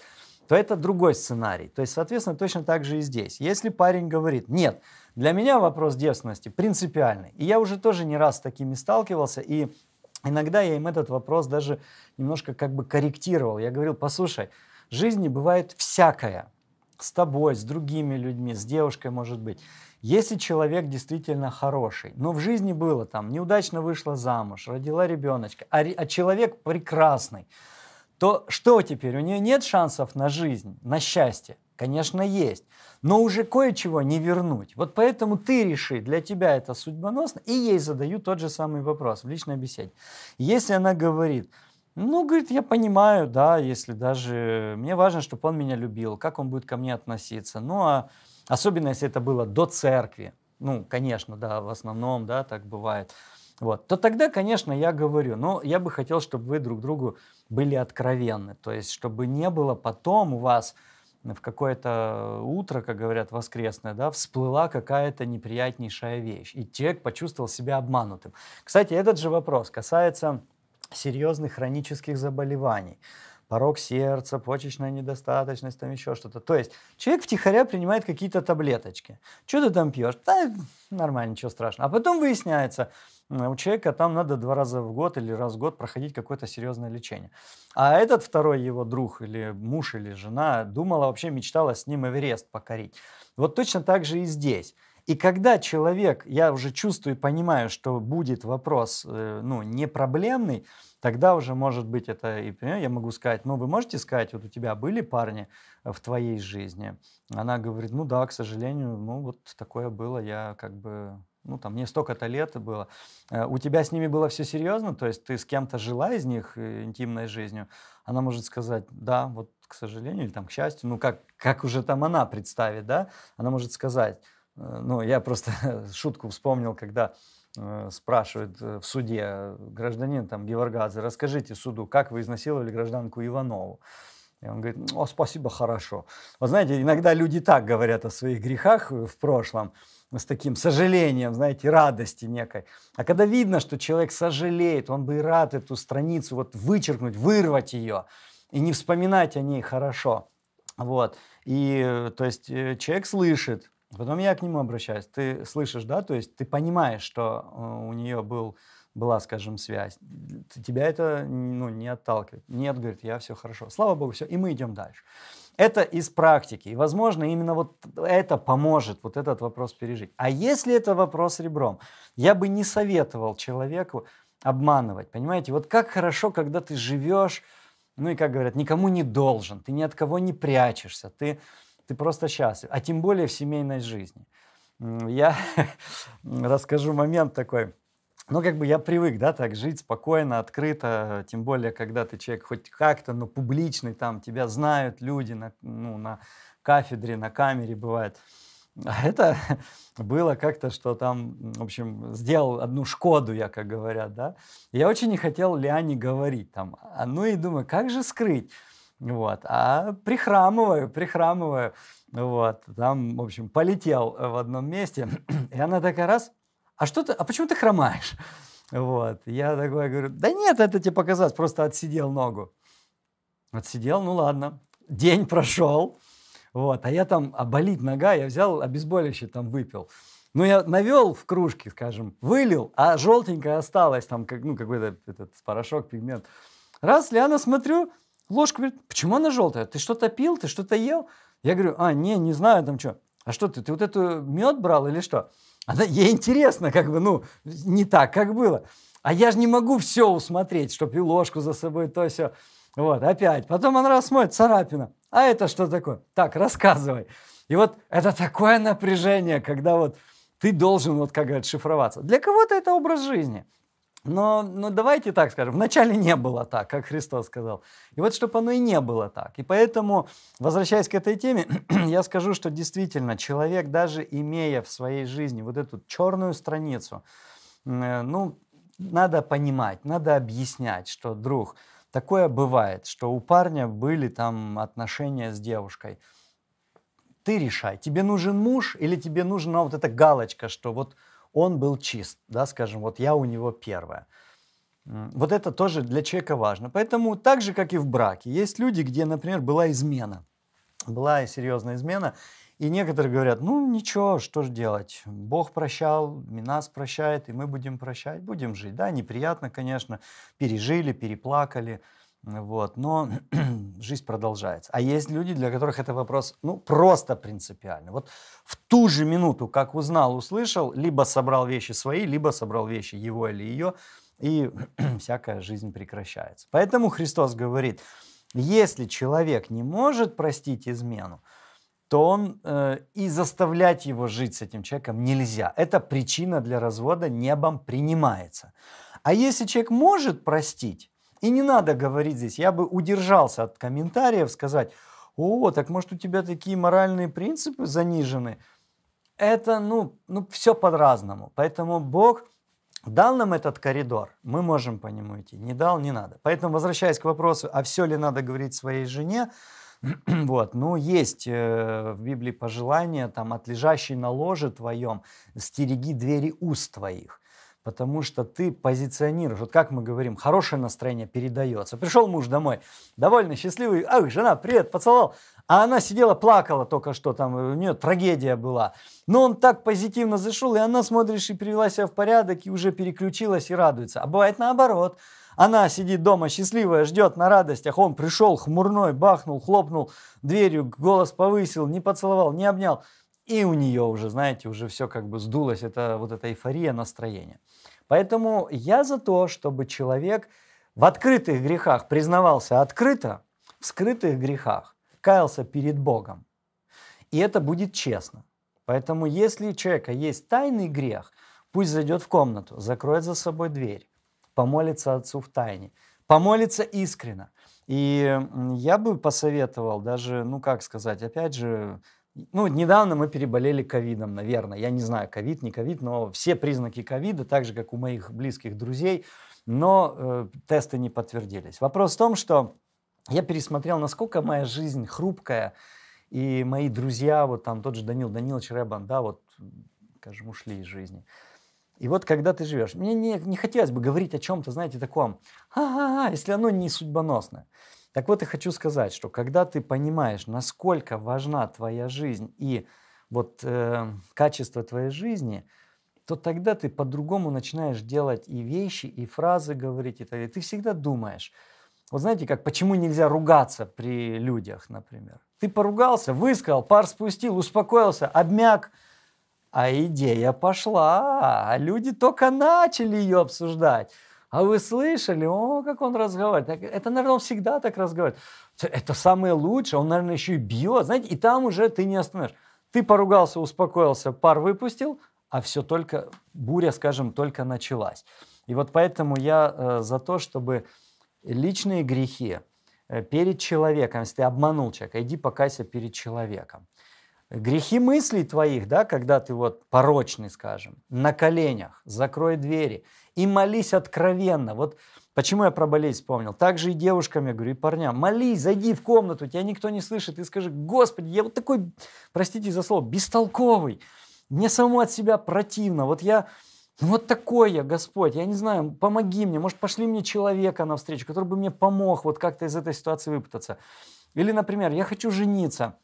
то это другой сценарий. То есть, соответственно, точно так же и здесь. Если парень говорит, нет, для меня вопрос девственности принципиальный. И я уже тоже не раз с такими сталкивался, и иногда я им этот вопрос даже немножко как бы корректировал. Я говорил, послушай, в жизни бывает всякое. С тобой, с другими людьми, с девушкой может быть. Если человек действительно хороший, но в жизни было там, неудачно вышла замуж, родила ребеночка, а, а человек прекрасный, то что теперь? У нее нет шансов на жизнь, на счастье? Конечно, есть. Но уже кое-чего не вернуть. Вот поэтому ты реши, для тебя это судьбоносно, и ей задаю тот же самый вопрос в личной беседе. Если она говорит, ну, говорит, я понимаю, да, если даже... Мне важно, чтобы он меня любил, как он будет ко мне относиться. Ну, а особенно, если это было до церкви. Ну, конечно, да, в основном, да, так бывает вот, то тогда, конечно, я говорю, но я бы хотел, чтобы вы друг другу были откровенны, то есть чтобы не было потом у вас в какое-то утро, как говорят, воскресное, да, всплыла какая-то неприятнейшая вещь, и человек почувствовал себя обманутым. Кстати, этот же вопрос касается серьезных хронических заболеваний порог сердца, почечная недостаточность, там еще что-то. То есть человек втихаря принимает какие-то таблеточки. Что ты там пьешь? Да, нормально, ничего страшного. А потом выясняется, у человека там надо два раза в год или раз в год проходить какое-то серьезное лечение. А этот второй его друг или муж или жена думала, вообще мечтала с ним Эверест покорить. Вот точно так же и здесь. И когда человек, я уже чувствую и понимаю, что будет вопрос э, ну, не проблемный, тогда уже может быть это, и я могу сказать, ну вы можете сказать, вот у тебя были парни в твоей жизни? Она говорит, ну да, к сожалению, ну вот такое было, я как бы, ну там мне столько-то лет было. Э, у тебя с ними было все серьезно, то есть ты с кем-то жила из них э, интимной жизнью? Она может сказать, да, вот к сожалению или там к счастью, ну как, как уже там она представит, да? Она может сказать, э, ну я просто <laughs> шутку вспомнил, когда Э, спрашивает э, в суде гражданин там Геворгадзе, расскажите суду, как вы изнасиловали гражданку Иванову. И он говорит, о, спасибо, хорошо. Вот знаете, иногда люди так говорят о своих грехах в прошлом, с таким сожалением, знаете, радости некой. А когда видно, что человек сожалеет, он бы и рад эту страницу вот вычеркнуть, вырвать ее и не вспоминать о ней хорошо. Вот. И, э, то есть, человек слышит, Потом я к нему обращаюсь. Ты слышишь, да, то есть ты понимаешь, что э, у нее был, была, скажем, связь. Тебя это ну, не отталкивает. Нет, говорит, я все хорошо. Слава Богу, все. И мы идем дальше. Это из практики. И, возможно, именно вот это поможет вот этот вопрос пережить. А если это вопрос ребром, я бы не советовал человеку обманывать. Понимаете, вот как хорошо, когда ты живешь, ну и, как говорят, никому не должен, ты ни от кого не прячешься, ты, ты просто счастлив. А тем более в семейной жизни. Я <laughs> расскажу момент такой. Ну, как бы я привык, да, так жить спокойно, открыто, тем более, когда ты человек хоть как-то, но публичный, там, тебя знают люди на, ну, на кафедре, на камере бывает. А это <laughs> было как-то, что там, в общем, сделал одну Шкоду, я как говорят, да. Я очень не хотел Лиане говорить там. А, ну и думаю, как же скрыть? Вот. А прихрамываю, прихрамываю. Вот. Там, в общем, полетел в одном месте. <clears throat> И она такая раз, а что ты, а почему ты хромаешь? <laughs> Вот. Я такой говорю, да нет, это тебе показалось, просто отсидел ногу. Отсидел, ну ладно. День прошел, вот, а я там, а болит нога, я взял обезболивающее, там выпил. Ну, я навел в кружке, скажем, вылил, а желтенькое осталось, там, как, ну, какой-то этот порошок, пигмент. Раз, Лиана, смотрю, ложку говорит, почему она желтая? Ты что-то пил, ты что-то ел? Я говорю, а, не, не знаю, там что. А что ты, ты вот эту мед брал или что? Она, ей интересно, как бы, ну, не так, как было. А я же не могу все усмотреть, чтобы и ложку за собой, то все. Вот, опять. Потом он раз смотрит, царапина. А это что такое? Так, рассказывай. И вот это такое напряжение, когда вот ты должен, вот как говорят, шифроваться. Для кого-то это образ жизни. Но, но давайте так скажем, вначале не было так, как Христос сказал. И вот чтобы оно и не было так. И поэтому, возвращаясь к этой теме, <clears throat> я скажу, что действительно человек, даже имея в своей жизни вот эту черную страницу, э, ну, надо понимать, надо объяснять, что, друг, Такое бывает, что у парня были там отношения с девушкой. Ты решай, тебе нужен муж или тебе нужна вот эта галочка, что вот он был чист, да, скажем, вот я у него первая. Вот это тоже для человека важно. Поэтому так же, как и в браке, есть люди, где, например, была измена, была серьезная измена, и некоторые говорят, ну ничего, что же делать, Бог прощал, нас прощает, и мы будем прощать, будем жить. Да, неприятно, конечно, пережили, переплакали, вот, но <clears throat> жизнь продолжается. А есть люди, для которых это вопрос, ну, просто принципиальный. Вот в ту же минуту, как узнал, услышал, либо собрал вещи свои, либо собрал вещи его или ее, и <clears throat> всякая жизнь прекращается. Поэтому Христос говорит, если человек не может простить измену, то он э, и заставлять его жить с этим человеком нельзя. Эта причина для развода небом принимается. А если человек может простить, и не надо говорить здесь, я бы удержался от комментариев, сказать, о, так может у тебя такие моральные принципы занижены. Это, ну, ну все по-разному. Поэтому Бог дал нам этот коридор, мы можем по нему идти. Не дал, не надо. Поэтому, возвращаясь к вопросу, а все ли надо говорить своей жене, <clears throat> Вот, ну, есть э, в Библии пожелание, там, от лежащей на ложе твоем, стереги двери уст твоих, потому что ты позиционируешь, вот как мы говорим, хорошее настроение передается. Пришел муж домой, довольно счастливый, ах, жена, привет, поцеловал, а она сидела, плакала только что, там у нее трагедия была. Но он так позитивно зашел, и она, смотришь, и привела себя в порядок, и уже переключилась и радуется. А бывает наоборот – она сидит дома счастливая, ждет на радостях. Он пришел хмурной, бахнул, хлопнул дверью, голос повысил, не поцеловал, не обнял. И у нее уже, знаете, уже все как бы сдулось, это вот эта эйфория настроения. Поэтому я за то, чтобы человек в открытых грехах признавался открыто, в скрытых грехах каялся перед Богом. И это будет честно. Поэтому если у человека есть тайный грех, пусть зайдет в комнату, закроет за собой дверь, помолиться Отцу в тайне, помолиться искренно. И я бы посоветовал даже, ну как сказать, опять же, ну, недавно мы переболели ковидом, наверное. Я не знаю, ковид, не ковид, но все признаки ковида, так же, как у моих близких друзей, но э, тесты не подтвердились. Вопрос в том, что я пересмотрел, насколько моя жизнь хрупкая, и мои друзья, вот там тот же Данил Данилович Рэбан, да, вот, скажем, ушли из жизни. И вот когда ты живешь, мне не, не хотелось бы говорить о чем-то, знаете, таком, ага, если оно не судьбоносное. Так вот, я хочу сказать, что когда ты понимаешь, насколько важна твоя жизнь и вот э, качество твоей жизни, то тогда ты по-другому начинаешь делать и вещи, и фразы говорить, и так Ты всегда думаешь. Вот знаете, как почему нельзя ругаться при людях, например? Ты поругался, высказал, пар спустил, успокоился, обмяк. А идея пошла, а люди только начали ее обсуждать. А вы слышали, о, как он разговаривает. Это, наверное, он всегда так разговаривает. Это самое лучшее, он, наверное, еще и бьет. Знаете, и там уже ты не остановишь. Ты поругался, успокоился, пар выпустил, а все только, буря, скажем, только началась. И вот поэтому я э, за то, чтобы личные грехи э, перед человеком, если ты обманул человека, иди покайся перед человеком. Грехи мыслей твоих, да, когда ты вот порочный, скажем, на коленях, закрой двери и молись откровенно. Вот почему я про болезнь вспомнил. Так же и девушкам я говорю, и парням, молись, зайди в комнату, тебя никто не слышит, и скажи, Господи, я вот такой, простите за слово, бестолковый, мне самому от себя противно, вот я вот такой я, Господь, я не знаю, помоги мне, может, пошли мне человека навстречу, который бы мне помог вот как-то из этой ситуации выпутаться. Или, например, я хочу жениться,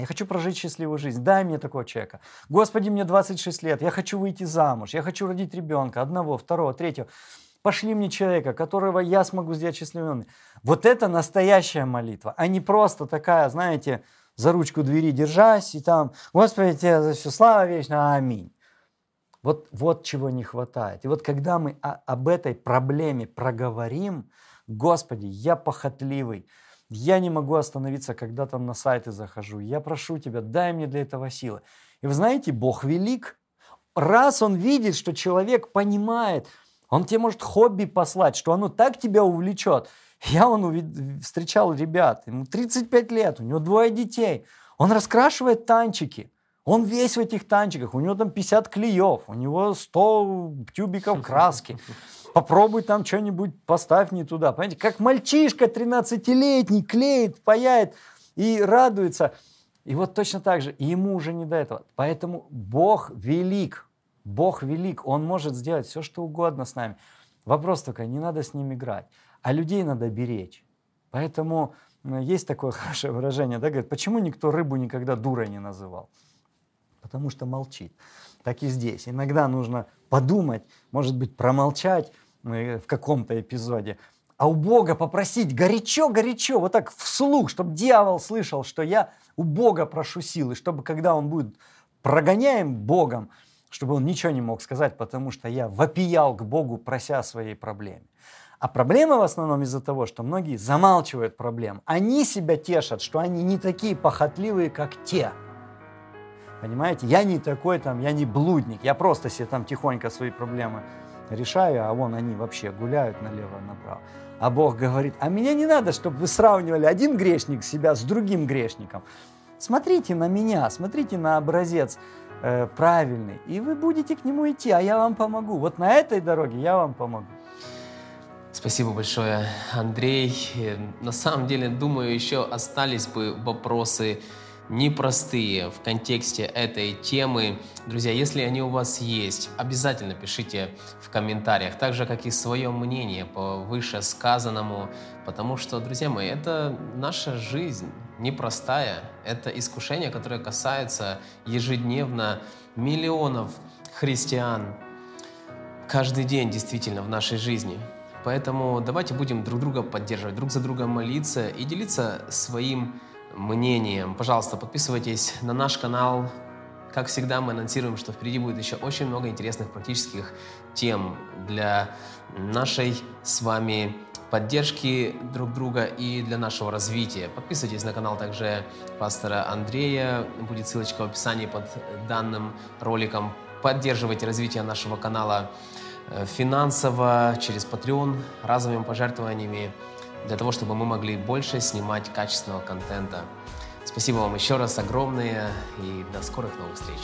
я хочу прожить счастливую жизнь, дай мне такого человека. Господи, мне 26 лет, я хочу выйти замуж, я хочу родить ребенка, одного, второго, третьего. Пошли мне человека, которого я смогу сделать счастливым. Вот это настоящая молитва, а не просто такая, знаете, за ручку двери держась и там, Господи, тебе за все слава вечно, аминь. Вот, вот чего не хватает. И вот когда мы о, об этой проблеме проговорим, Господи, я похотливый, я не могу остановиться, когда там на сайты захожу. Я прошу Тебя, дай мне для этого силы. И вы знаете, Бог велик. Раз Он видит, что человек понимает, Он тебе может хобби послать, что оно так тебя увлечет. Я он встречал ребят, ему 35 лет, у него двое детей. Он раскрашивает танчики. Он весь в этих танчиках, у него там 50 клеев, у него 100 тюбиков краски. <laughs> Попробуй там что-нибудь поставь не туда. Понимаете, как мальчишка 13-летний клеит, паяет и радуется. И вот точно так же, ему уже не до этого. Поэтому Бог велик, Бог велик, Он может сделать все, что угодно с нами. Вопрос только, не надо с ним играть, а людей надо беречь. Поэтому ну, есть такое <laughs> хорошее выражение, да, говорит, почему никто рыбу никогда дурой не называл? потому что молчит. Так и здесь. Иногда нужно подумать, может быть, промолчать э, в каком-то эпизоде, а у Бога попросить горячо-горячо, вот так вслух, чтобы дьявол слышал, что я у Бога прошу силы, чтобы когда он будет прогоняем Богом, чтобы он ничего не мог сказать, потому что я вопиял к Богу, прося о своей проблеме. А проблема в основном из-за того, что многие замалчивают проблем. Они себя тешат, что они не такие похотливые, как те – Понимаете? Я не такой там, я не блудник, я просто себе там тихонько свои проблемы решаю, а вон они вообще гуляют налево-направо. А Бог говорит, а меня не надо, чтобы вы сравнивали один грешник себя с другим грешником. Смотрите на меня, смотрите на образец э, правильный, и вы будете к нему идти, а я вам помогу. Вот на этой дороге я вам помогу. Спасибо большое, Андрей. На самом деле, думаю, еще остались бы вопросы непростые в контексте этой темы. Друзья, если они у вас есть, обязательно пишите в комментариях, так же, как и свое мнение по вышесказанному, потому что, друзья мои, это наша жизнь непростая, это искушение, которое касается ежедневно миллионов христиан каждый день действительно в нашей жизни. Поэтому давайте будем друг друга поддерживать, друг за друга молиться и делиться своим мнением. Пожалуйста, подписывайтесь на наш канал. Как всегда, мы анонсируем, что впереди будет еще очень много интересных практических тем для нашей с вами поддержки друг друга и для нашего развития. Подписывайтесь на канал также пастора Андрея. Будет ссылочка в описании под данным роликом. Поддерживайте развитие нашего канала э, финансово, через Patreon, разовыми пожертвованиями для того, чтобы мы могли больше снимать качественного контента. Спасибо вам еще раз огромное и до скорых новых встреч.